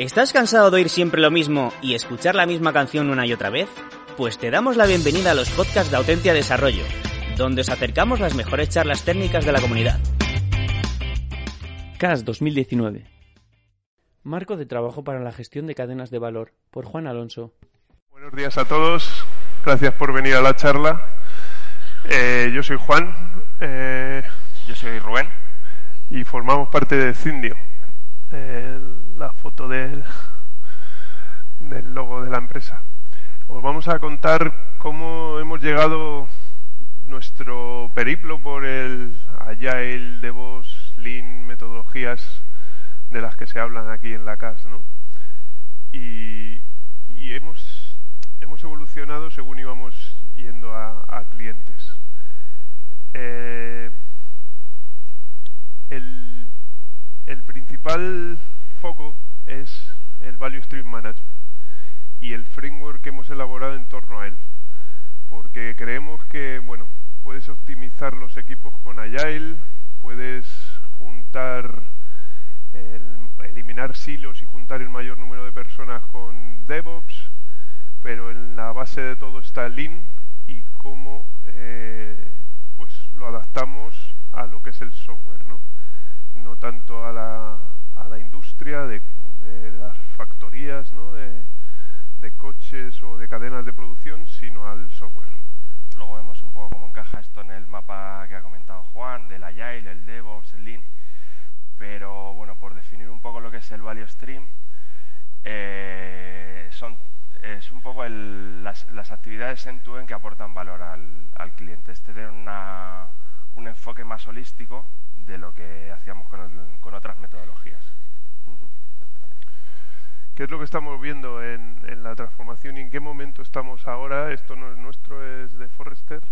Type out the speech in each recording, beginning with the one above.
¿Estás cansado de oír siempre lo mismo y escuchar la misma canción una y otra vez? Pues te damos la bienvenida a los podcasts de Autentia Desarrollo, donde os acercamos las mejores charlas técnicas de la comunidad. CAS 2019 Marco de trabajo para la gestión de cadenas de valor, por Juan Alonso. Buenos días a todos, gracias por venir a la charla. Eh, yo soy Juan. Eh, yo soy Rubén. Y formamos parte de Cindio. Foto del, del logo de la empresa. Os vamos a contar cómo hemos llegado nuestro periplo por el Agile, DevOps, Lean, metodologías de las que se hablan aquí en la CAS, ¿no? Y, hemos, hemos evolucionado según íbamos yendo a, clientes. Eh, el, el principal foco es el Value Stream Management y el framework que hemos elaborado en torno a él. Porque creemos que, bueno, puedes optimizar los equipos con Agile, puedes juntar, eliminar silos y juntar el mayor número de personas con DevOps, pero en la base de todo está Lean y cómo eh, pues lo adaptamos a lo que es el software, ¿no? No tanto a la, a la industria de, las factorías, ¿no? de, coches o de cadenas de producción, sino al software. Luego vemos un poco cómo encaja esto en el mapa que ha comentado Juan, del Agile, el DevOps, el Lean. Pero bueno, por definir un poco lo que es el Value Stream, eh, son, es un poco las, actividades en tu en que aportan valor al, al cliente. Este tiene un enfoque más holístico de lo que hacíamos con, otras metodologías. ¿Qué es lo que estamos viendo en, la transformación y en qué momento estamos ahora? Esto no es nuestro, es de Forrester,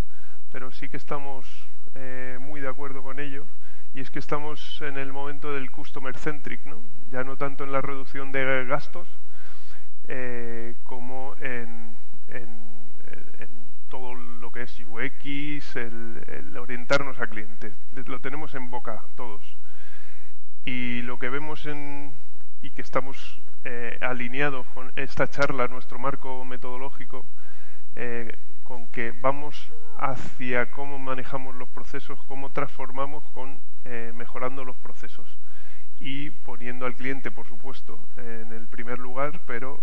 pero sí que estamos eh, muy de acuerdo con ello. Y es que estamos en el momento del customer centric, ¿no? ya no tanto en la reducción de gastos eh, como en, es UX, el, orientarnos a clientes. Lo tenemos en boca todos. Y lo que vemos en, y que estamos eh, alineados con esta charla, nuestro marco metodológico, eh, con que vamos hacia cómo manejamos los procesos, cómo transformamos con eh, mejorando los procesos y poniendo al cliente, por supuesto, en el primer lugar, pero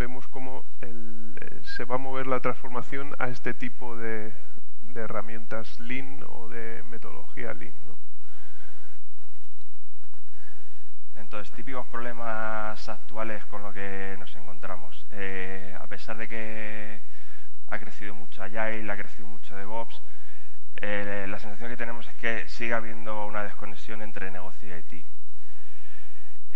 vemos cómo se va a mover la transformación a este tipo de, de herramientas Lean o de metodología Lean. ¿no? Entonces, típicos problemas actuales con los que nos encontramos. Eh, a pesar de que ha crecido mucho Agile, ha crecido mucho DevOps, eh, la sensación que tenemos es que sigue habiendo una desconexión entre negocio y IT.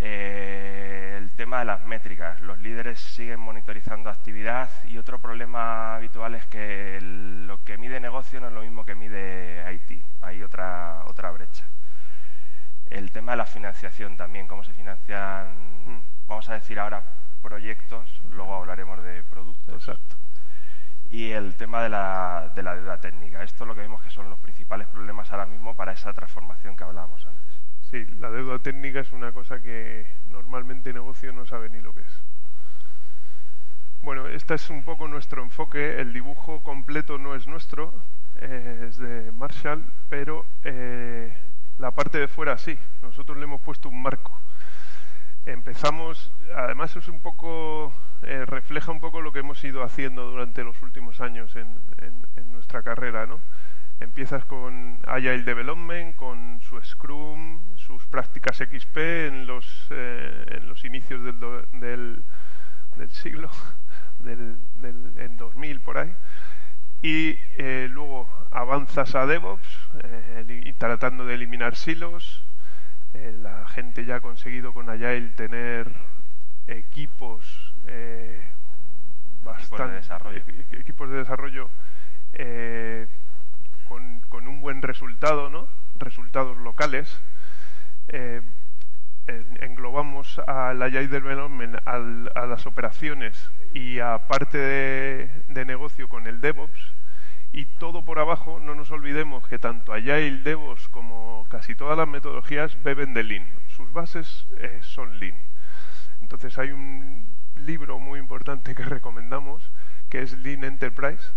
Eh, el tema de las métricas. Los líderes siguen monitorizando actividad y otro problema habitual es que lo que mide negocio no es lo mismo que mide IT. Hay otra, otra brecha. El tema de la financiación también, cómo se financian, mm. vamos a decir ahora proyectos, luego hablaremos de productos. Exacto. Y el tema de la, de la deuda técnica. Esto es lo que vemos que son los principales problemas ahora mismo para esa transformación que hablábamos antes. Sí, la deuda técnica es una cosa que normalmente negocio no sabe ni lo que es. Bueno, este es un poco nuestro enfoque. El dibujo completo no es nuestro, eh, es de Marshall, pero eh, la parte de fuera sí. Nosotros le hemos puesto un marco. Empezamos, además es un poco, eh, refleja un poco lo que hemos ido haciendo durante los últimos años en, en, nuestra carrera, ¿no? Empiezas con Agile Development, con su Scrum, sus prácticas XP en los, eh, en los inicios del, del, del siglo, del, del, en 2000 por ahí y eh, luego avanzas a DevOps eh, tratando de eliminar silos. Eh, la gente ya ha conseguido con Agile tener equipos bastante equipos de desarrollo, con, un buen resultado, ¿no? Resultados locales. englobamos al Agile Development a las operaciones y a parte de, negocio con el DevOps y todo por abajo, no nos olvidemos que tanto Agile, DevOps como casi todas las metodologías beben de Lean. Sus bases eh, son Lean. Entonces hay un libro muy importante que recomendamos, que es Lean Enterprise,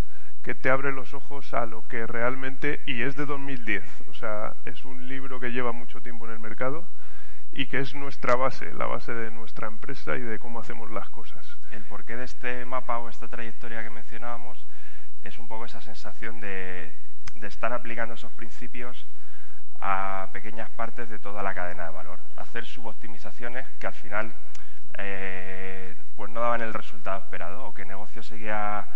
que te abre los ojos a lo que realmente, y es de 2010, o sea, es un libro que lleva mucho tiempo en el mercado y que es nuestra base, la base de nuestra empresa y de cómo hacemos las cosas. El porqué de este mapa o esta trayectoria que mencionábamos es un poco esa sensación de, de estar aplicando esos principios a pequeñas partes de toda la cadena de valor, hacer suboptimizaciones que al final eh, pues no daban el resultado esperado o que el negocio seguía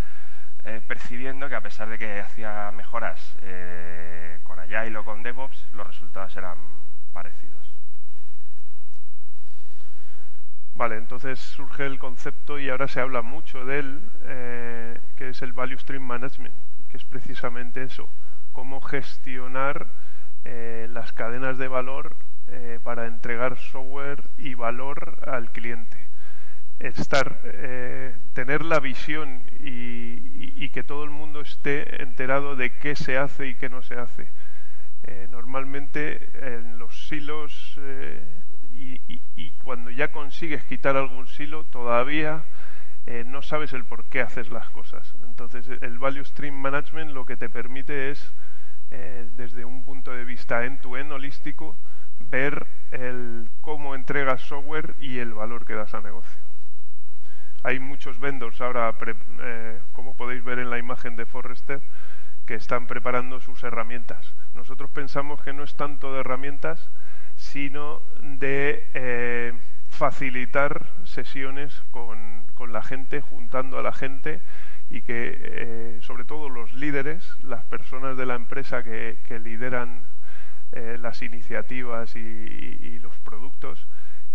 eh, percibiendo que a pesar de que hacía mejoras eh, con Agile o con DevOps, los resultados eran parecidos. Vale, entonces surge el concepto y ahora se habla mucho de él, que es el Value Stream Management, que es precisamente eso, cómo gestionar las cadenas de valor eh, para entregar software y valor al cliente. Estar, eh, tener la visión y, que todo el mundo esté enterado de qué se hace y qué no se hace. Eh, normalmente en los silos y, y, cuando ya consigues quitar algún silo todavía no sabes el por qué haces las cosas. Entonces el Value Stream Management lo que te permite es desde un punto de vista end-to-end holístico ver el cómo entregas software y el valor que das a negocio. Hay muchos vendors ahora, eh, como podéis ver en la imagen de Forrester, que están preparando sus herramientas. Nosotros pensamos que no es tanto de herramientas, sino de eh, facilitar sesiones con, con, la gente, juntando a la gente y que, eh, sobre todo los líderes, las personas de la empresa que, que lideran eh, las iniciativas y, los productos,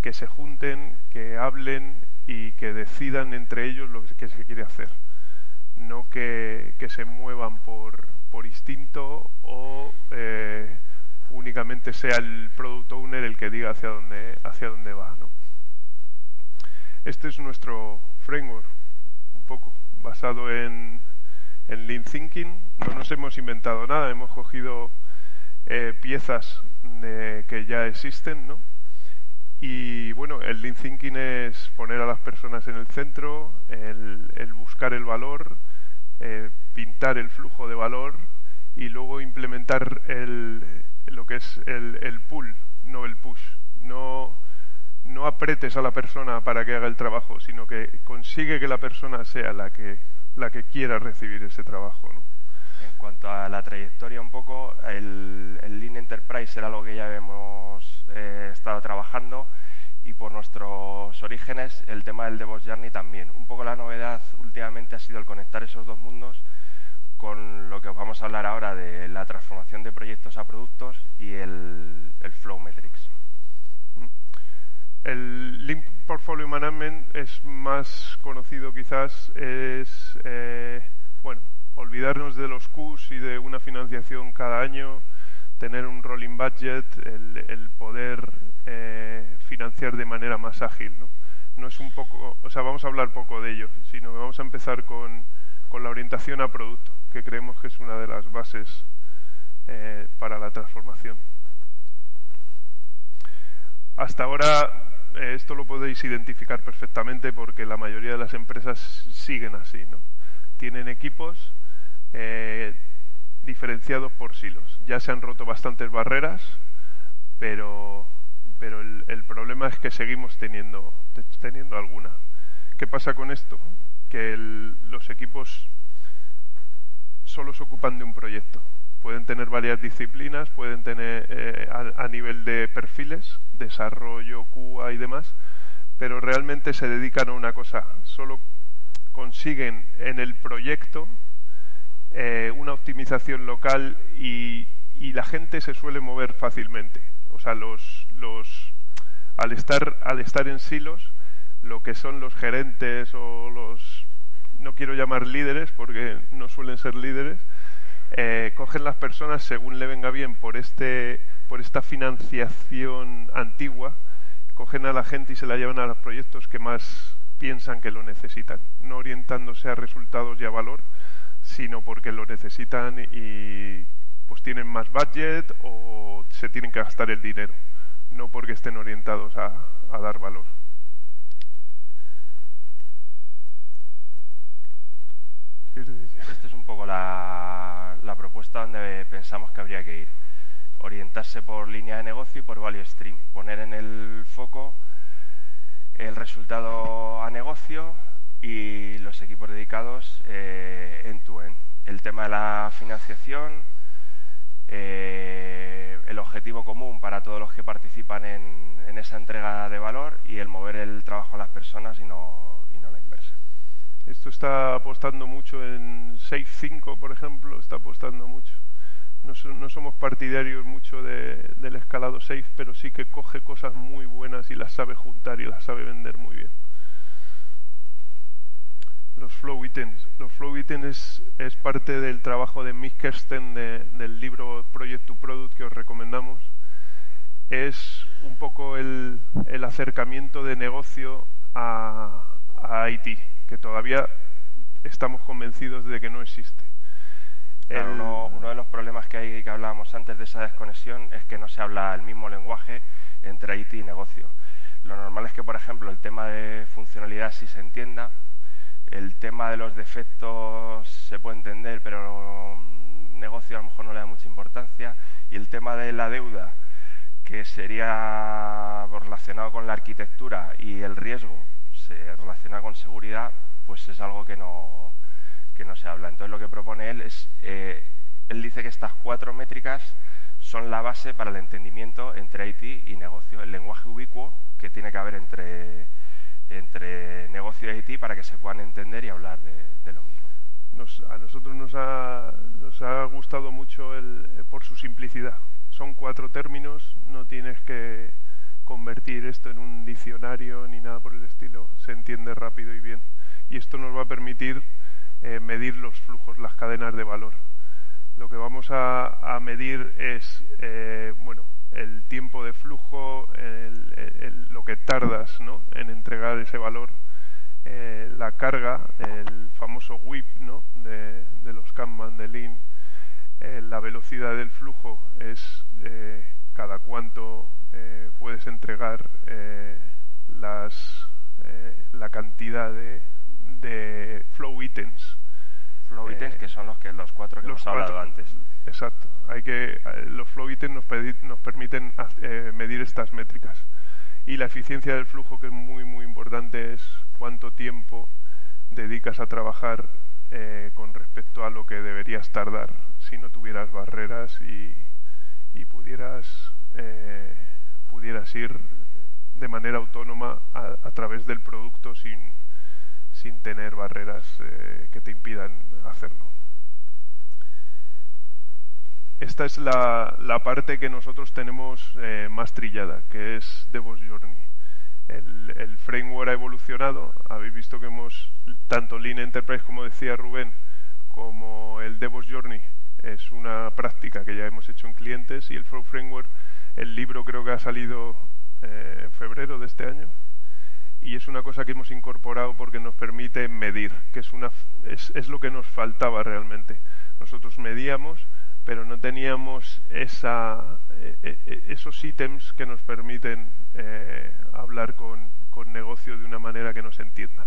que se junten, que hablen y que decidan entre ellos lo que, se quiere hacer. No que, se muevan por, por instinto o eh, únicamente sea el product owner el que diga hacia dónde, hacia dónde va. ¿no? Este es nuestro framework, un poco basado en, en Lean Thinking. No nos hemos inventado nada, hemos cogido eh, piezas que ya existen, ¿no? Y bueno, el Lean Thinking es poner a las personas en el centro, el, buscar el valor, eh, pintar el flujo de valor y luego implementar el, lo que es el, el pull, no el push. No, no apretes a la persona para que haga el trabajo, sino que consigue que la persona sea la que, la que quiera recibir ese trabajo. ¿no? En cuanto a la trayectoria un poco, el, el Lean Enterprise era algo que ya hemos eh, estado trabajando y por nuestros orígenes el tema del DevOps Journey también. Un poco la novedad últimamente ha sido el conectar esos dos mundos con lo que os vamos a hablar ahora de la transformación de proyectos a productos y el, Flow Metrics. El Lean Portfolio Management es más conocido quizás, es, eh, bueno, olvidarnos de los Qs y de una financiación cada año, tener un rolling budget, el, poder eh, financiar de manera más ágil. ¿no? no es un poco, o sea, vamos a hablar poco de ello, sino que vamos a empezar con, con la orientación a producto, que creemos que es una de las bases eh, para la transformación. Hasta ahora eh, esto lo podéis identificar perfectamente porque la mayoría de las empresas siguen así, ¿no? Tienen equipos diferenciados por silos. Ya se han roto bastantes barreras, pero, pero el, problema es que seguimos teniendo, teniendo alguna. ¿Qué pasa con esto? Que los equipos solo se ocupan de un proyecto. Pueden tener varias disciplinas, pueden tener eh, a, nivel de perfiles, desarrollo, QA y demás, pero realmente se dedican a una cosa. Solo consiguen en el proyecto eh, una optimización local y, la gente se suele mover fácilmente. O sea, los, los, al, estar, al estar en silos, lo que son los gerentes o los, no quiero llamar líderes porque no suelen ser líderes, eh, cogen las personas según le venga bien por, este, por esta financiación antigua, cogen a la gente y se la llevan a los proyectos que más piensan que lo necesitan, no orientándose a resultados y a valor, sino porque lo necesitan y pues tienen más budget o se tienen que gastar el dinero, no porque estén orientados a, a dar valor. Esta es un poco la, la propuesta donde pensamos que habría que ir. Orientarse por línea de negocio y por value stream. Poner en el foco el resultado a negocio y los equipos dedicados eh, el tema de la financiación, eh, el objetivo común para todos los que participan en, en, esa entrega de valor y el mover el trabajo a las personas y no, y no la inversa. Esto está apostando mucho en 6.5, por ejemplo, está apostando mucho. No, no somos partidarios mucho de, del escalado 6, pero sí que coge cosas muy buenas y las sabe juntar y las sabe vender muy bien los flow items. Los flow items es, es parte del trabajo de Mick Kersten de, del libro Project to Product que os recomendamos. Es un poco el, el acercamiento de negocio a, a, IT, que todavía estamos convencidos de que no existe. Claro, el, uno, uno, de los problemas que hay que hablábamos antes de esa desconexión es que no se habla el mismo lenguaje entre IT y negocio. Lo normal es que, por ejemplo, el tema de funcionalidad sí se entienda, el tema de los defectos se puede entender, pero negocio a lo mejor no le da mucha importancia. Y el tema de la deuda, que sería relacionado con la arquitectura y el riesgo se relaciona con seguridad, pues es algo que no, que no se habla. Entonces lo que propone él es, eh, él dice que estas cuatro métricas son la base para el entendimiento entre IT y negocio. El lenguaje ubicuo que tiene que haber entre entre negocio y IT para que se puedan entender y hablar de, lo mismo. Nos, a nosotros nos ha, nos ha gustado mucho el, eh, por su simplicidad. Son cuatro términos, no tienes que convertir esto en un diccionario ni nada por el estilo. Se entiende rápido y bien. Y esto nos va a permitir eh, medir los flujos, las cadenas de valor. Lo que vamos a, a medir es, eh, bueno, el tiempo de flujo, el, el, lo que tardas ¿no? en entregar ese valor, eh, la carga, el famoso whip ¿no? de, los Kanban, de Lean, eh, la velocidad del flujo es eh, cada cuánto puedes entregar las, la cantidad de, de flow items flow eh, que son los que los cuatro que los hemos hablado antes. Exacto. Hay que eh, los flow nos, nos permiten eh, medir estas métricas y la eficiencia del flujo que es muy muy importante es cuánto tiempo dedicas a trabajar eh, con respecto a lo que deberías tardar si no tuvieras barreras y, y pudieras eh, pudieras ir de manera autónoma a, a través del producto sin sin tener barreras eh, que te impidan hacerlo. Esta es la, parte que nosotros tenemos eh, más trillada, que es DevOps Journey. El, el, framework ha evolucionado. Habéis visto que hemos, tanto Lean Enterprise, como decía Rubén, como el DevOps Journey, es una práctica que ya hemos hecho en clientes y el Flow Framework, el libro creo que ha salido eh, en febrero de este año, y es una cosa que hemos incorporado porque nos permite medir, que es, una, es, es lo que nos faltaba realmente. Nosotros medíamos, pero no teníamos esa, eh, eh, esos ítems que nos permiten eh, hablar con, con, negocio de una manera que nos entienda.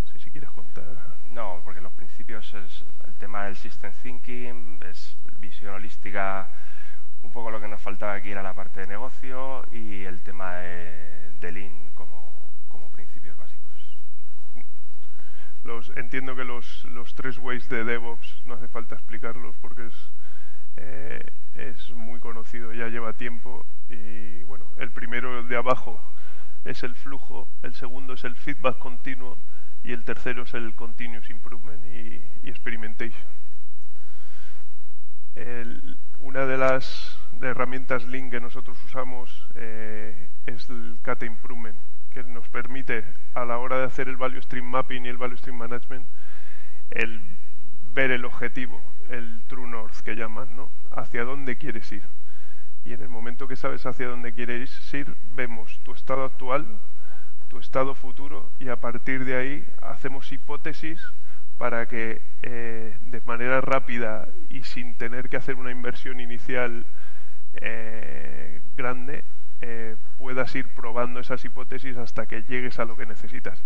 No sé si quieres contar. No, porque los principios es el tema del system thinking, es visión holística, un poco lo que nos faltaba aquí era la parte de negocio y el tema de de Lean como, como principios básicos. Entiendo que los, los tres ways de DevOps no hace falta explicarlos porque es, eh, es muy conocido, ya lleva tiempo y bueno, el primero de abajo es el flujo, el segundo es el feedback continuo y el tercero es el continuous improvement y, experimentation. Una de las herramientas Lean que nosotros usamos eh, es el Kata Improvement, que nos permite a la hora de hacer el Value Stream Mapping y el Value Stream Management el ver el objetivo, el True North que llaman, ¿no? Hacia dónde quieres ir. Y en el momento que sabes hacia dónde quieres ir, vemos tu estado actual, tu estado futuro y a partir de ahí hacemos hipótesis para que eh, de manera rápida y sin tener que hacer una inversión inicial eh, grande eh, puedas ir probando esas hipótesis hasta que llegues a lo que necesitas.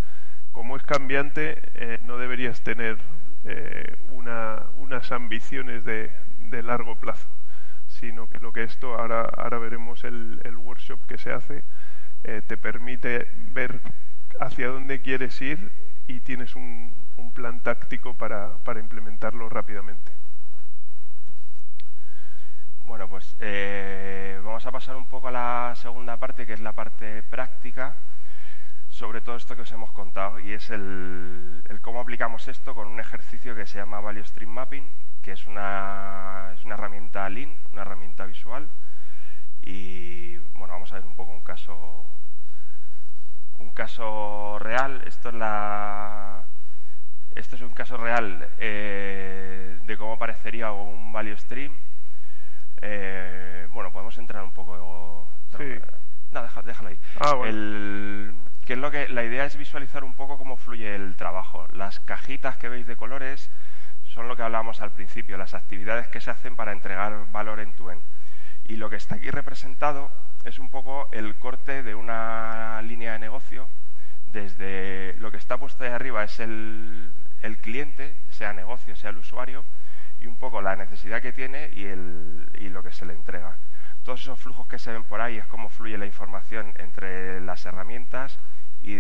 Como es cambiante, eh, no deberías tener eh, unas ambiciones de, largo plazo, sino que lo que esto, ahora, ahora veremos el, workshop que se hace, eh, te permite ver hacia dónde quieres ir y tienes un, plan táctico para, para implementarlo rápidamente. Bueno, pues eh, vamos a pasar un poco a la segunda parte, que es la parte práctica, sobre todo esto que os hemos contado, y es el, cómo aplicamos esto con un ejercicio que se llama Value Stream Mapping, que es una, es una herramienta Lean, una herramienta visual, y bueno, vamos a ver un poco un caso, un caso real. Esto es la, esto es un caso real eh, de cómo parecería un value stream eh, bueno, podemos entrar un poco. Sí. No, déjalo, ahí. Ah, que es lo que la idea es visualizar un poco cómo fluye el trabajo. Las cajitas que veis de colores son lo que hablábamos al principio, las actividades que se hacen para entregar valor en tu en. Y lo que está aquí representado es un poco el corte de una línea de negocio. Desde lo que está puesto ahí arriba es el, el cliente, sea negocio, sea el usuario, y un poco la necesidad que tiene y, el, y lo que se le entrega. Todos esos flujos que se ven por ahí es cómo fluye la información entre las herramientas y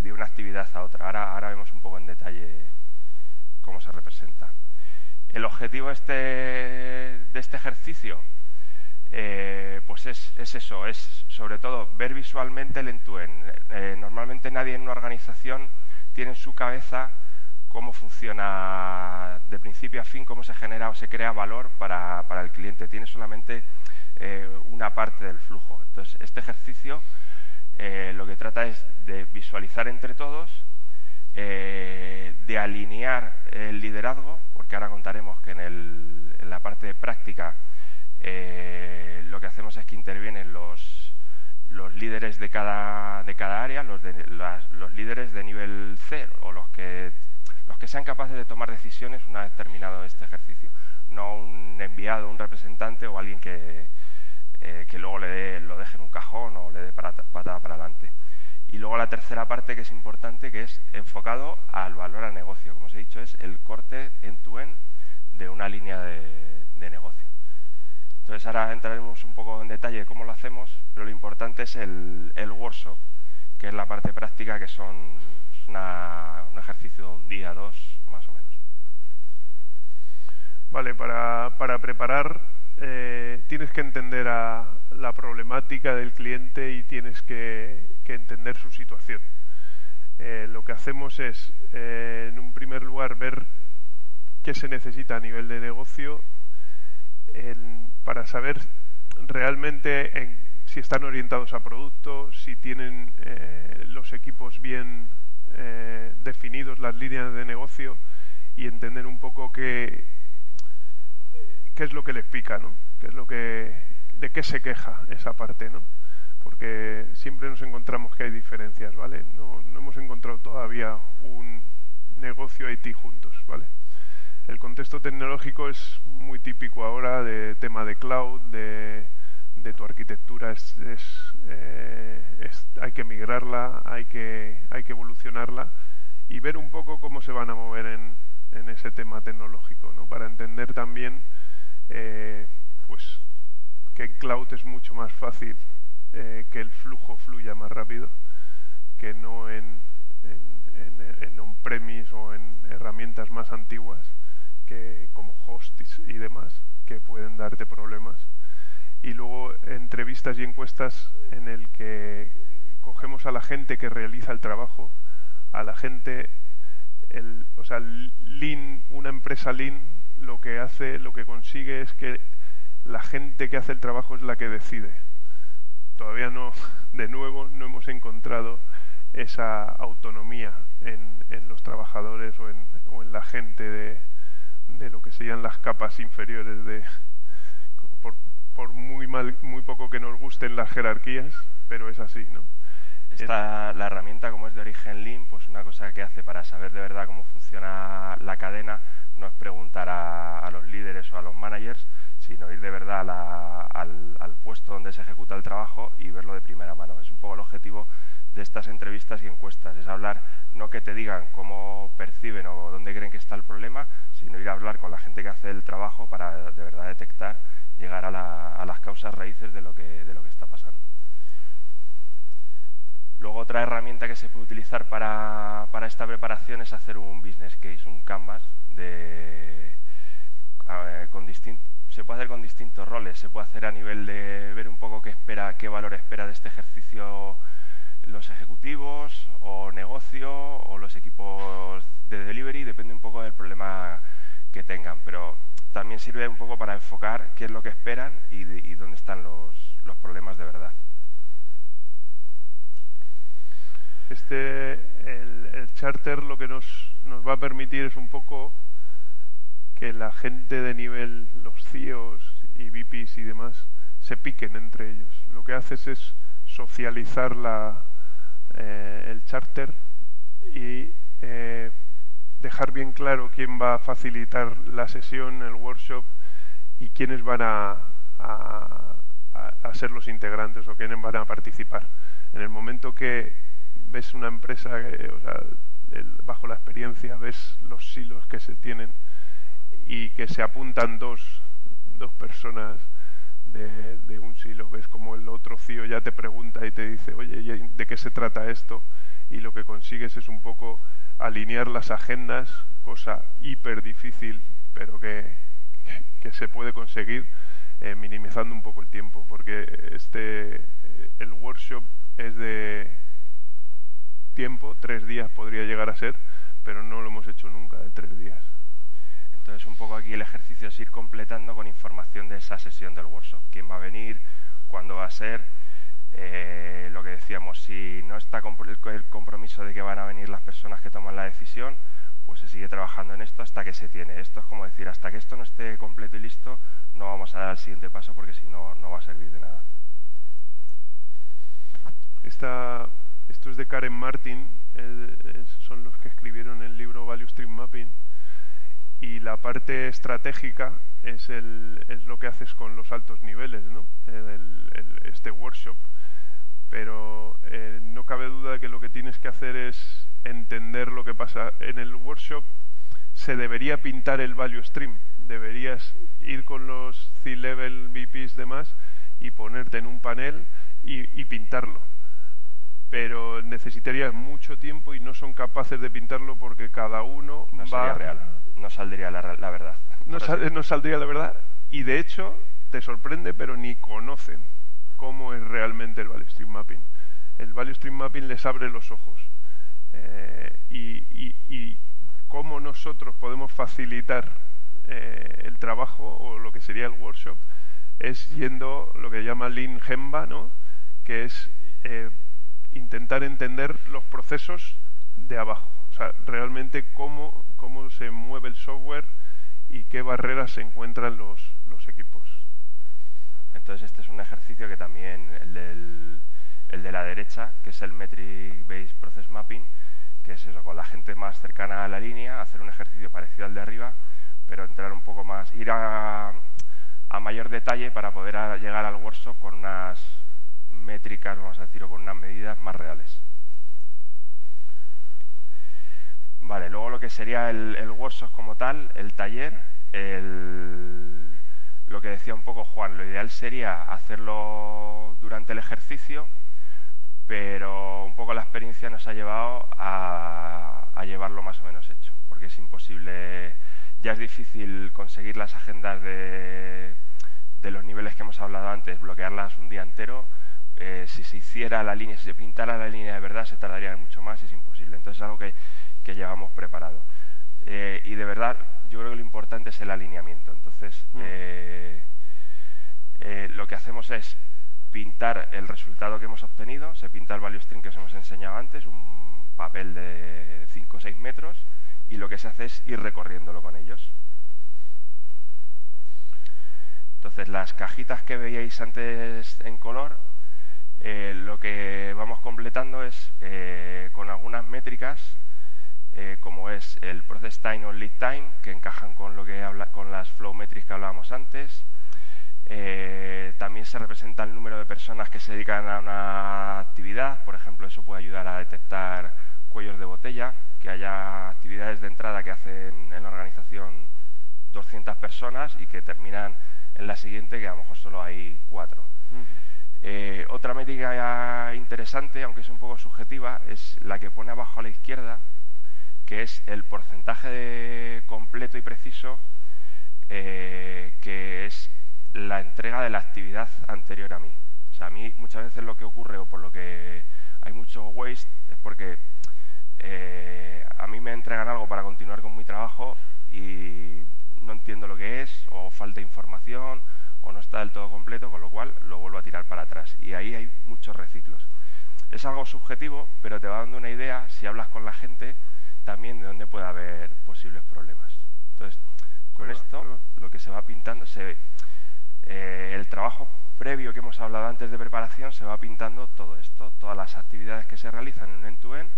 de una actividad a otra. Ahora, ahora vemos un poco en detalle cómo se representa. El objetivo este, de este ejercicio eh, pues es, es, eso, es sobre todo ver visualmente el entuen. Eh, normalmente nadie en una organización tiene en su cabeza cómo funciona de principio a fin, cómo se genera o se crea valor para, el cliente. Tiene solamente eh, una parte del flujo. Entonces, este ejercicio eh, lo que trata es de visualizar entre todos, eh, de alinear el liderazgo, porque ahora contaremos que en, la parte práctica lo que hacemos es que intervienen los, los líderes de cada, de cada área, los, de, los líderes de nivel C o los que los que sean capaces de tomar decisiones una vez terminado este ejercicio, no un enviado, un representante o alguien que, eh, que luego le lo deje en un cajón o le dé patada para adelante. Y luego la tercera parte que es importante, que es enfocado al valor al negocio. Como os he dicho, es el corte en tu en de una línea de, negocio. Entonces ahora entraremos un poco en detalle de cómo lo hacemos, pero lo importante es el, el workshop, que es la parte práctica que son un ejercicio de un día, dos, más o menos. Vale, para, para preparar eh, tienes que entender a la problemática del cliente y tienes que, entender su situación. Eh, lo que hacemos es, eh, en un primer lugar, ver qué se necesita a nivel de negocio para saber realmente en, si están orientados a productos, si tienen los equipos bien eh, definidos las líneas de negocio y entender un poco qué, qué es lo que les pica, ¿no? Qué es lo que, de qué se queja esa parte, ¿no? Porque siempre nos encontramos que hay diferencias, ¿vale? No, no hemos encontrado todavía un negocio IT juntos, ¿vale? El contexto tecnológico es muy típico ahora de tema de cloud, de de tu arquitectura es, eh, es, hay que migrarla, hay que, hay que evolucionarla y ver un poco cómo se van a mover en, en ese tema tecnológico, ¿no? para entender también eh, pues, que en cloud es mucho más fácil eh, que el flujo fluya más rápido que no en, en, en on-premise o en herramientas más antiguas que como hosts y demás que pueden darte problemas y luego entrevistas y encuestas en el que cogemos a la gente que realiza el trabajo, a la gente, el, o sea, Lean, una empresa Lean lo que hace, lo que consigue es que la gente que hace el trabajo es la que decide. Todavía no, de nuevo, no hemos encontrado esa autonomía en, en los trabajadores o en, o en la gente de, de lo que serían las capas inferiores de, por muy, mal, muy poco que nos gusten las jerarquías, pero es así, ¿no? Esta, la herramienta, como es de origen Lean, pues una cosa que hace para saber de verdad cómo funciona la cadena no es preguntar a, los líderes o a los managers, sino ir de verdad al, al, puesto donde se ejecuta el trabajo y verlo de primera mano. Es un poco el objetivo de estas entrevistas y encuestas. Es hablar, no que te digan cómo perciben o dónde creen que está el problema, sino ir a hablar con la gente que hace el trabajo para de verdad detectar, llegar a, las causas raíces de lo que, de lo que está pasando. Luego otra herramienta que se puede utilizar para, para esta preparación es hacer un business case, un canvas de, con se puede hacer con distintos roles. Se puede hacer a nivel de ver un poco qué espera, qué valor espera de este ejercicio los ejecutivos o negocio o los equipos de delivery, depende un poco del problema que tengan, pero también sirve un poco para enfocar qué es lo que esperan y, dónde están los, los, problemas de verdad. Este, el, el charter lo que nos, nos va a permitir es un poco que la gente de nivel, los CIOs y VPs y demás, se piquen entre ellos. Lo que haces es socializar la, eh, el charter y eh, dejar bien claro quién va a facilitar la sesión, el workshop y quiénes van a, a, ser los integrantes o quiénes van a participar. En el momento que ves una empresa, o sea, bajo la experiencia, ves los silos que se tienen, y que se apuntan dos, dos personas de, de, un silo, ves como el otro CIO ya te pregunta y te dice, oye, ¿de qué se trata esto? Y lo que consigues es un poco alinear las agendas, cosa hiper difícil, pero que, que, se puede conseguir eh, minimizando un poco el tiempo, porque este, eh, el workshop es de tiempo, tres días podría llegar a ser, pero no lo hemos hecho nunca de tres días. Entonces, un poco aquí el ejercicio es ir completando con información de esa sesión del workshop. ¿Quién va a venir? ¿Cuándo va a ser? Eh, lo que decíamos, si no está el compromiso de que van a venir las personas que toman la decisión, pues se sigue trabajando en esto hasta que se tiene. Esto es como decir, hasta que esto no esté completo y listo, no vamos a dar el siguiente paso porque si no, no va a servir de nada. Esta, esto es de Karen Martin, son los que escribieron el libro Value Stream Mapping y la parte estratégica es, el, es lo que haces con los altos niveles, ¿no? este workshop. Pero eh, no cabe duda de que lo que tienes que hacer es entender lo que pasa. En el workshop se debería pintar el value stream. Deberías ir con los C-level VPs demás y ponerte en un panel y, y pintarlo pero necesitarías mucho tiempo y no son capaces de pintarlo porque cada uno no va real no saldría la, verdad. No, no, saldría la verdad y de hecho te sorprende, pero ni conocen cómo es realmente el Value Stream Mapping. El Value Stream Mapping les abre los ojos eh, y, cómo nosotros podemos facilitar eh, el trabajo o lo que sería el workshop es yendo lo que llama Lean Gemba, ¿no? que es eh, intentar entender los procesos de abajo sea, realmente cómo, cómo se mueve el software y qué barreras se encuentran los, los equipos. Entonces este es un ejercicio que también el, del, el de la derecha, que es el Metric Based Process Mapping, que es eso, con la gente más cercana a la línea, hacer un ejercicio parecido al de arriba, pero entrar un poco más, ir a, a mayor detalle para poder llegar al workshop con unas métricas, vamos a decir, o con unas medidas más reales. Vale, luego lo que sería el, el workshop como tal, el taller, lo que decía un poco Juan, lo ideal sería hacerlo durante el ejercicio, pero un poco la experiencia nos ha llevado a, llevarlo más o menos hecho, porque es imposible, ya es difícil conseguir las agendas de, de los niveles que hemos hablado antes, bloquearlas un día entero. Eh, si se hiciera la línea, si se pintara la línea de verdad, se tardaría mucho más y es imposible. Entonces es algo que que llevamos preparado. Eh, y de verdad, yo creo que lo importante es el alineamiento. Entonces, mm. eh, lo que hacemos es pintar el resultado que hemos obtenido, se pinta el value stream que os hemos enseñado antes, un papel de 5 o 6 metros, y lo que se hace es ir recorriéndolo con ellos. Entonces, las cajitas que veíais antes en color, lo que vamos completando es con algunas métricas eh, como es el process time o lead time, que encajan con lo que habla, con las flow metrics que hablábamos antes. Eh, también se representa el número de personas que se dedican a una actividad, por ejemplo, eso puede ayudar a detectar cuellos de botella, que haya actividades de entrada que hacen en la organización 200 personas y que terminan en la siguiente que a lo mejor solo hay cuatro. Eh, otra métrica interesante, aunque es un poco subjetiva, es la que pone abajo a la izquierda, que es el porcentaje completo y preciso eh, que es la entrega de la actividad anterior a mí. O sea, a mí muchas veces lo que ocurre o por lo que hay mucho waste es porque eh, a mí me entregan algo para continuar con mi trabajo y no entiendo lo que es o falta información o no está del todo completo, con lo cual lo vuelvo a tirar para atrás. Y ahí hay muchos reciclos. Es algo subjetivo, pero te va dando una idea, si hablas con la gente, también de dónde puede haber posibles problemas. Entonces, con esto, lo que se va pintando, se, eh, el trabajo previo que hemos hablado antes de preparación, se va pintando todo esto, todas las actividades que se realizan en un end-to-end,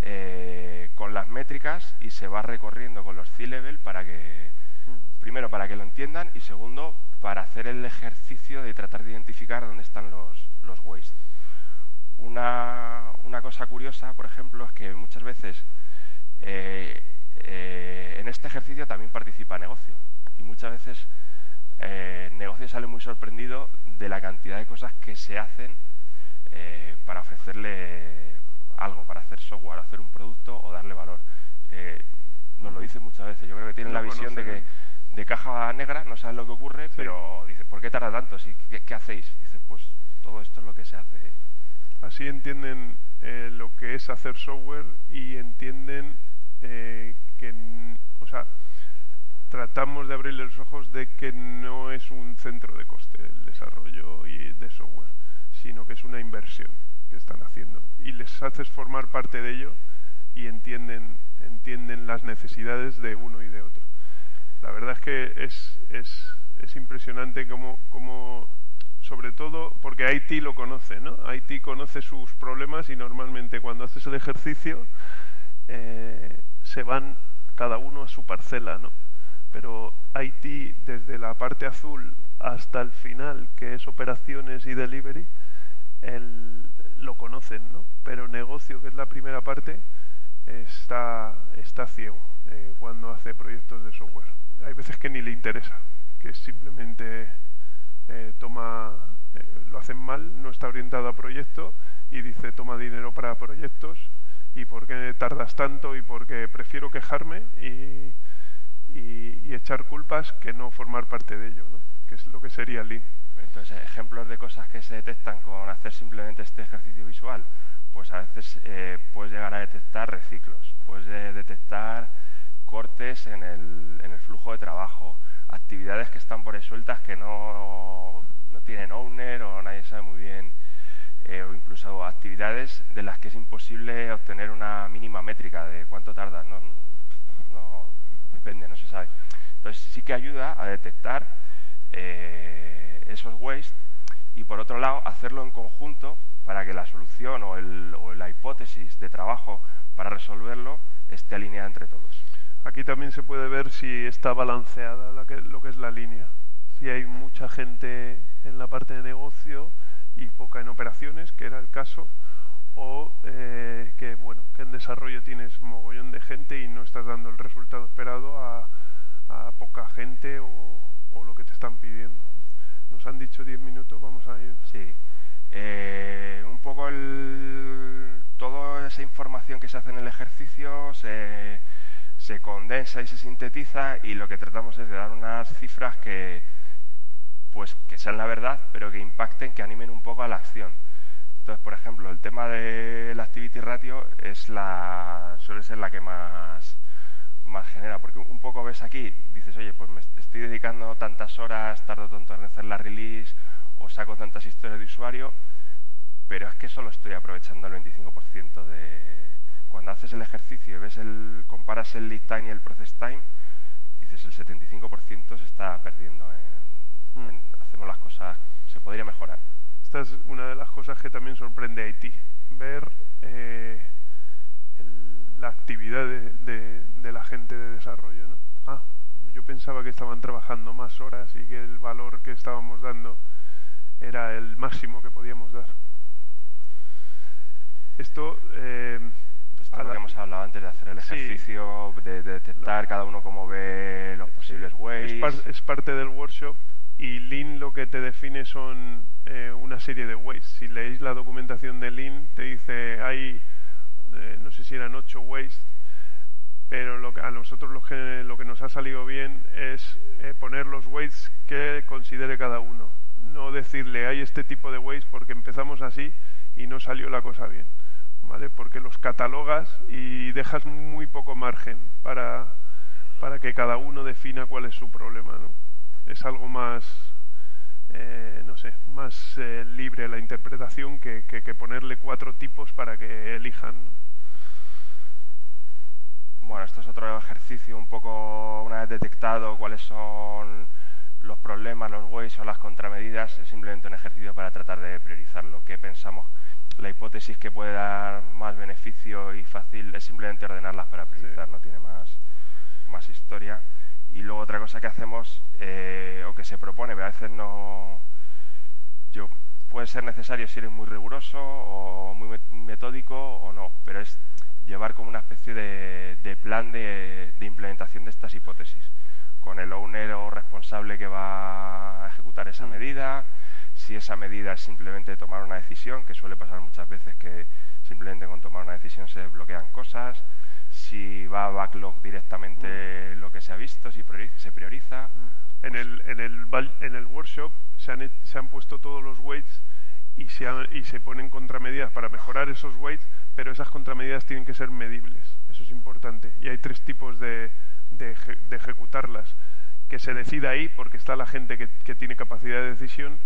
eh, con las métricas y se va recorriendo con los C-level para que, mm. primero, para que lo entiendan y segundo, para hacer el ejercicio de tratar de identificar dónde están los, los waste. Una, una, cosa curiosa, por ejemplo, es que muchas veces eh, eh, en este ejercicio también participa negocio y muchas veces eh, negocio sale muy sorprendido de la cantidad de cosas que se hacen eh, para ofrecerle algo, para hacer software, hacer un producto o darle valor. nos lo dicen muchas veces. Yo creo que tienen la visión de que de caja negra, no saben lo que ocurre, pero dice, ¿por qué tarda tanto? ¿qué, hacéis? Dice, pues todo esto es lo que se hace. Así entienden eh, lo que es hacer software y entienden eh, que, o sea, tratamos de abrirle los ojos de que no es un centro de coste el desarrollo y de software, sino que es una inversión que están haciendo. Y les haces formar parte de ello y entienden, entienden las necesidades de uno y de otro. La verdad es que es, es, es impresionante cómo, sobre todo porque Haití lo conoce, ¿no? Haití conoce sus problemas y normalmente cuando haces el ejercicio eh, se van cada uno a su parcela, ¿no? Pero Haití, desde la parte azul hasta el final, que es operaciones y delivery, lo conocen, ¿no? Pero negocio, que es la primera parte, está, está ciego eh, cuando hace proyectos de software hay veces que ni le interesa, que simplemente eh, toma, eh, lo hacen mal, no está orientado a proyecto y dice toma dinero para proyectos y por qué tardas tanto y por qué prefiero quejarme y, echar culpas que no formar parte de ello, ¿no? que es lo que sería Lean. Entonces, ejemplos de cosas que se detectan con hacer simplemente este ejercicio visual, pues a veces eh, puedes llegar a detectar reciclos, puedes detectar cortes en el, en el flujo de trabajo, actividades que están por sueltas que no, no tienen owner o nadie sabe muy bien, eh, o incluso actividades de las que es imposible obtener una mínima métrica de cuánto tarda, no, no depende, no se sabe. Entonces sí que ayuda a detectar eh, esos waste y por otro lado hacerlo en conjunto para que la solución o, el, o la hipótesis de trabajo para resolverlo esté alineada entre todos. Aquí también se puede ver si está balanceada lo que, es la línea. Si hay mucha gente en la parte de negocio y poca en operaciones, que era el caso, o eh, que bueno que en desarrollo tienes mogollón de gente y no estás dando el resultado esperado a, poca gente o, lo que te están pidiendo. Nos han dicho 10 minutos, vamos a ir. Sí. Eh, un poco el, toda esa información que se hace en el ejercicio se se condensa y se sintetiza y lo que tratamos es de dar unas cifras que pues que sean la verdad, pero que impacten, que animen un poco a la acción. Entonces, por ejemplo, el tema de la activity ratio es la suele ser la que más más genera, porque un poco ves aquí, dices, oye, pues me estoy dedicando tantas horas, tardo tanto en hacer la release o saco tantas historias de usuario, pero es que solo estoy aprovechando el 25% de, cuando haces el ejercicio y ves el, comparas el lead time y el process time, dices el 75% se está perdiendo en, hacemos las cosas, se podría mejorar. Esta es una de las cosas que también sorprende a Haití, ver eh, la actividad de, de, la gente de desarrollo. ¿no? Ah, yo pensaba que estaban trabajando más horas y que el valor que estábamos dando era el máximo que podíamos dar. Esto... Eh, esto es lo que hemos hablado antes de hacer el ejercicio, de, detectar cada uno cómo ve los posibles ways. Es, parte del workshop y Lean lo que te define son eh, una serie de ways. Si leéis la documentación de Lean, te dice hay, eh, no sé si eran ocho ways, pero lo que, a nosotros lo que, lo que nos ha salido bien es eh, poner los weights que considere cada uno. No decirle hay este tipo de weights porque empezamos así y no salió la cosa bien. ¿vale? Porque los catalogas y dejas muy poco margen para, para que cada uno defina cuál es su problema. ¿no? Es algo más, eh, no sé, más eh, libre la interpretación que, que, que, ponerle cuatro tipos para que elijan. Bueno, esto es otro ejercicio un poco, una vez detectado cuáles son los problemas, los ways o las contramedidas, es simplemente un ejercicio para tratar de priorizarlo. ¿Qué pensamos? La hipótesis que puede dar más beneficio y fácil es simplemente ordenarlas para priorizar, no tiene más, más historia. Y luego otra cosa que hacemos, eh, o que se propone, pero a veces no... Yo, puede ser necesario si eres muy riguroso o muy metódico o no, pero es llevar como una especie de, plan de, implementación de estas hipótesis, con el owner o responsable que va a ejecutar esa mm. medida, si esa medida es simplemente tomar una decisión, que suele pasar muchas veces que simplemente con tomar una decisión se bloquean cosas, si va a backlog directamente mm. lo que se ha visto, si se prioriza. Mm. En, el, en, el, en el workshop se han, se han puesto todos los weights y se, y se ponen contramedidas para mejorar esos weights, pero esas contramedidas tienen que ser medibles. Eso es importante. Y hay tres tipos de, de, ejecutarlas. Que se decida ahí, porque está la gente que, que, tiene capacidad de decisión,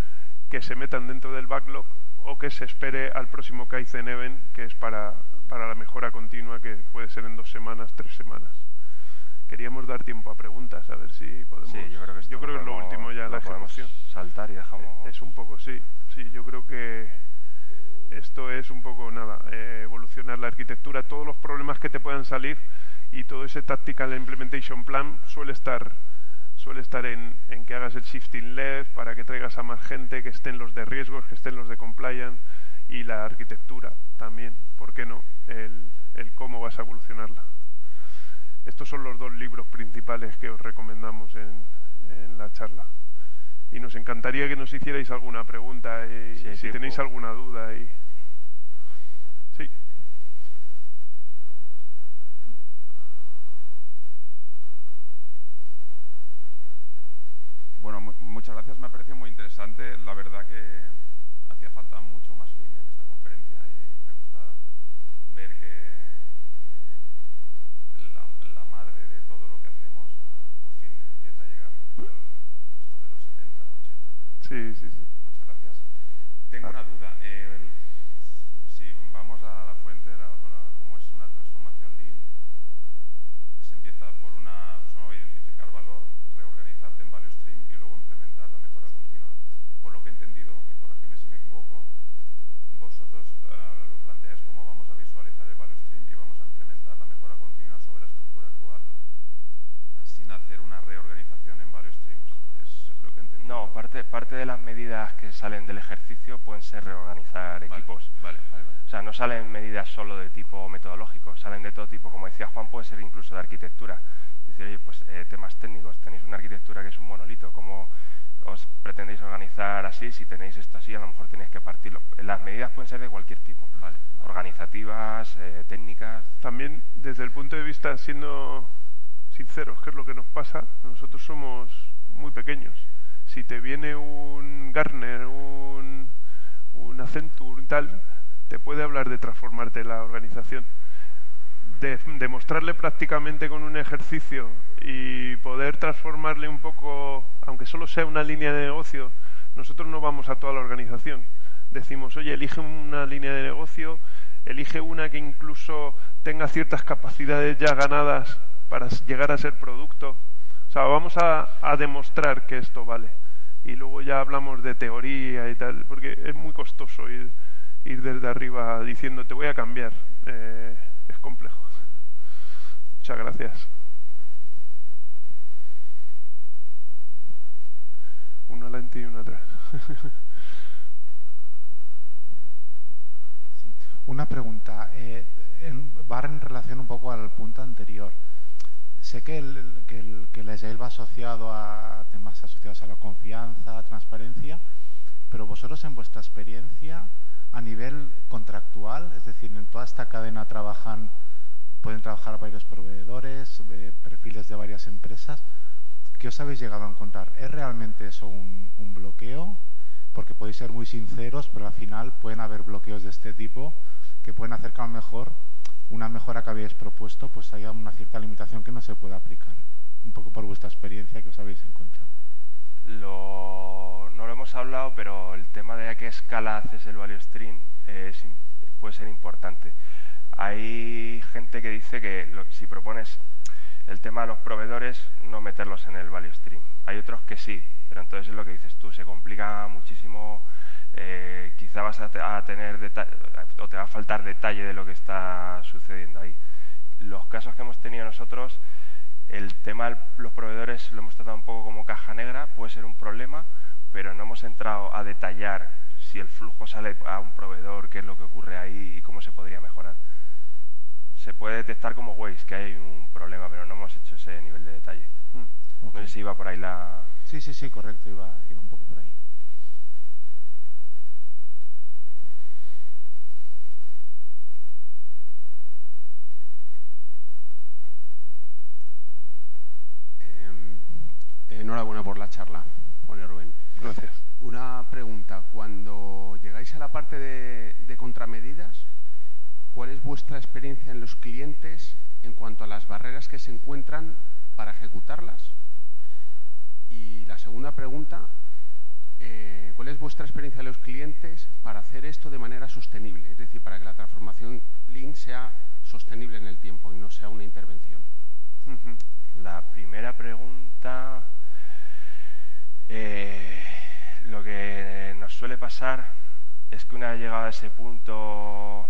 que se metan dentro del backlog o que se espere al próximo Kaizen Event, que es para, para la mejora continua, que puede ser en dos semanas, tres semanas queríamos dar tiempo a preguntas, a ver si podemos. Sí, yo creo que, yo creo que es lo último ya, la ejecución. Saltar y dejamos. Es un poco, sí. Sí, yo creo que esto es un poco nada, eh, evolucionar la arquitectura, todos los problemas que te puedan salir y todo ese Tactical Implementation Plan suele estar suele estar en, en, que hagas el shifting left para que traigas a más gente, que estén los de riesgos, que estén los de compliance y la arquitectura también, ¿por qué no? El, el cómo vas a evolucionarla. Estos son los dos libros principales que os recomendamos en, en la charla y nos encantaría que nos hicierais alguna pregunta y si, tenéis alguna duda. Y... Sí. Bueno, muchas gracias, me ha parecido muy interesante. La verdad que hacía falta mucho más línea en esta conferencia y me gusta ver que, la, madre de todo lo que hacemos ah, por fin empieza a llegar. Sí, sí, sí. Muchas gracias. Tengo una duda. Eh, si vamos a la fuente, la, como es una transformación lean, se empieza por una, pues, identificar valor, reorganizarte en value stream y luego implementar la mejora continua. Por lo que he entendido, y corregime si me equivoco, vosotros uh, lo planteáis como vamos a visualizar el value stream y vamos a implementar la mejora continua sobre la estructura actual sin hacer una reorganización en value streams. No, parte, parte de las medidas que salen del ejercicio pueden ser reorganizar equipos. Vale, vale, o sea, no salen medidas solo de tipo metodológico, salen de todo tipo. Como decía Juan, puede ser incluso de arquitectura. Decir, oye, pues eh, temas técnicos, tenéis una arquitectura que es un monolito, ¿cómo os pretendéis organizar así? Si tenéis esto así, a lo mejor tenéis que partirlo. Las medidas pueden ser de cualquier tipo, organizativas, eh, técnicas. También, desde el punto de vista, siendo sinceros, ¿qué es lo que nos pasa? Nosotros somos muy pequeños si te viene un Gartner, un, un Accenture tal, te puede hablar de transformarte la organización. De demostrarle prácticamente con un ejercicio y poder transformarle un poco, aunque solo sea una línea de negocio, nosotros no vamos a toda la organización. Decimos, oye, elige una línea de negocio, elige una que incluso tenga ciertas capacidades ya ganadas para llegar a ser producto. O sea, vamos a, a demostrar que esto vale y luego ya hablamos de teoría y tal, porque es muy costoso ir, ir desde arriba diciendo te voy a cambiar. Eh, es complejo. Muchas gracias. Una lente y una atrás. Una pregunta. Eh, va en relación un poco al punto anterior. Sé que el, que el, que el Agile va asociado a temas asociados a la confianza, transparencia, pero vosotros en vuestra experiencia a nivel contractual, es decir, en toda esta cadena trabajan, pueden trabajar varios proveedores, eh, perfiles de varias empresas. ¿Qué os habéis llegado a encontrar? ¿Es realmente eso un, un bloqueo? Porque podéis ser muy sinceros, pero al final pueden haber bloqueos de este tipo que pueden a lo mejor una mejora que habéis propuesto pues haya una cierta limitación que no se pueda aplicar. Un poco por vuestra experiencia que os habéis encontrado. Lo, no lo hemos hablado, pero el tema de a qué escala haces el value stream es, puede ser importante. Hay gente que dice que lo, si propones el tema de los proveedores, no meterlos en el value stream. Hay otros que sí, pero entonces es lo que dices tú, se complica muchísimo eh, quizá vas a, tener o te va a faltar detalle de lo que está sucediendo ahí. Los casos que hemos tenido nosotros, el tema de los proveedores lo hemos tratado un poco como caja negra, puede ser un problema, pero no hemos entrado a detallar si el flujo sale a un proveedor, qué es lo que ocurre ahí y cómo se podría mejorar. Se puede detectar como Waze que hay un problema, pero no hemos hecho ese nivel de detalle. Mm, no sé si iba por ahí la... Sí, sí, sí, correcto, iba, iba un poco por ahí. Enhorabuena por la charla, pone Rubén. Gracias. Una pregunta. Cuando llegáis a la parte de, contramedidas, ¿cuál es vuestra experiencia en los clientes en cuanto a las barreras que se encuentran para ejecutarlas? Y la segunda pregunta, eh, ¿cuál es vuestra experiencia en los clientes para hacer esto de manera sostenible? Es decir, para que la transformación Lean sea sostenible en el tiempo y no sea una intervención. La primera pregunta eh, lo que nos suele pasar es que una vez llegado a ese punto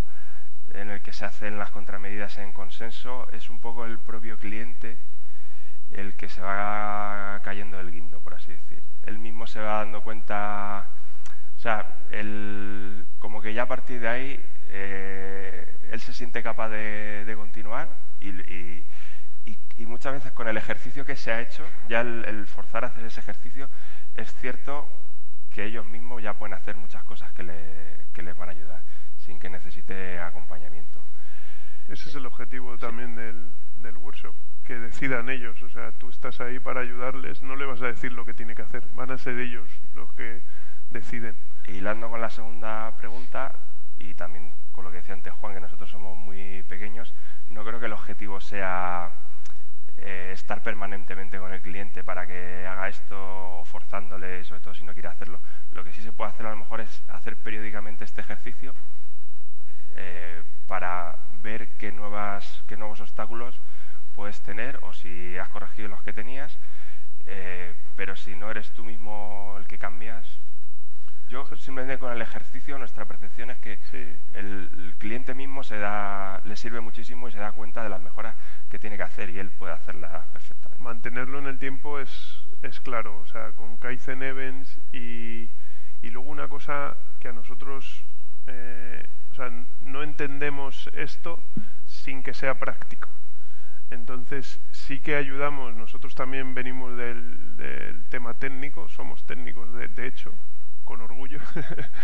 en el que se hacen las contramedidas en consenso, es un poco el propio cliente el que se va cayendo del guindo, por así decir. Él mismo se va dando cuenta, o sea, como que ya a partir de ahí eh, él se siente capaz de, continuar y, y muchas veces con el ejercicio que se ha hecho, ya el, forzar a hacer ese ejercicio, es cierto que ellos mismos ya pueden hacer muchas cosas que, les van a ayudar, sin que necesite acompañamiento. Ese es el objetivo también del, del workshop, que decidan ellos. O sea, tú estás ahí para ayudarles, no le vas a decir lo que tiene que hacer, van a ser ellos los que deciden. hilando con la segunda pregunta, y también con lo que decía antes Juan, que nosotros somos muy pequeños, no creo que el objetivo sea eh, estar permanentemente con el cliente para que haga esto o forzándole, sobre todo si no quiere hacerlo. Lo que sí se puede hacer a lo mejor es hacer periódicamente este ejercicio eh, para ver qué, nuevas, qué nuevos obstáculos puedes tener o si has corregido los que tenías, eh, pero si no eres tú mismo el que cambias, yo simplemente con el ejercicio nuestra percepción es que el, cliente mismo se da, le sirve muchísimo y se da cuenta de las mejoras que tiene que hacer y él puede hacerlas perfectamente. Mantenerlo en el tiempo es, es claro, o sea, con Kaizen Events y, y luego una cosa que a nosotros, eh, o sea, no entendemos esto sin que sea práctico. Entonces sí que ayudamos, nosotros también venimos del, del tema técnico, somos técnicos de, de hecho, con orgullo.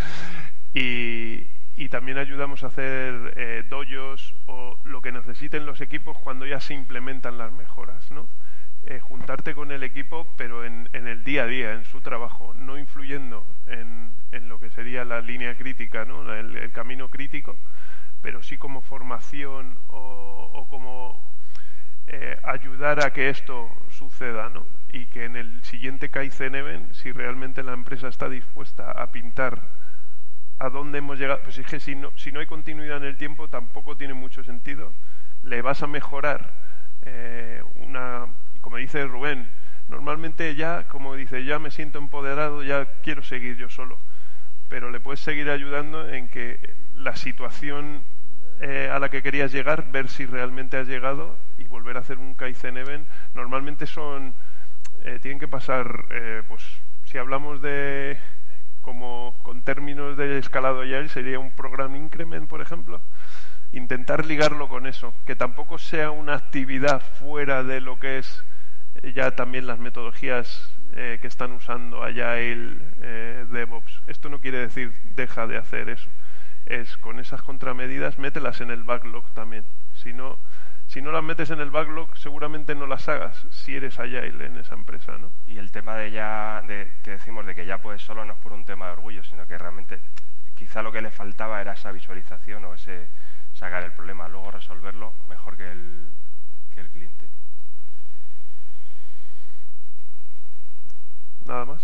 y, y, también ayudamos a hacer eh, doyos o lo que necesiten los equipos cuando ya se implementan las mejoras, ¿no? Eh, juntarte con el equipo, pero en, en, el día a día, en su trabajo, no influyendo en, en lo que sería la línea crítica, ¿no? el, camino crítico, pero sí como formación o, o como eh, ayudar a que esto suceda, ¿no? y que en el siguiente Kaizen si realmente la empresa está dispuesta a pintar a dónde hemos llegado, pues es que si no, si no hay continuidad en el tiempo tampoco tiene mucho sentido, le vas a mejorar eh, una, como dice Rubén, normalmente ya, como dice, ya me siento empoderado, ya quiero seguir yo solo, pero le puedes seguir ayudando en que la situación eh, a la que querías llegar, ver si realmente has llegado y volver a hacer un Kaizen Event, normalmente son eh, tienen que pasar, eh, pues si hablamos de como con términos de escalado Agile sería un program increment, por ejemplo. Intentar ligarlo con eso, que tampoco sea una actividad fuera de lo que es ya también las metodologías eh, que están usando Agile, eh, DevOps. Esto no quiere decir deja de hacer eso. Es con esas contramedidas, mételas en el backlog también. Si no, si no las metes en el backlog, seguramente no las hagas si eres Agile en esa empresa, ¿no? Y el tema de ya, de, que decimos de que ya puedes solo no es por un tema de orgullo, sino que realmente quizá lo que le faltaba era esa visualización o ese sacar el problema, luego resolverlo mejor que el, que el cliente. Nada más.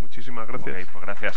Muchísimas gracias. Pues gracias.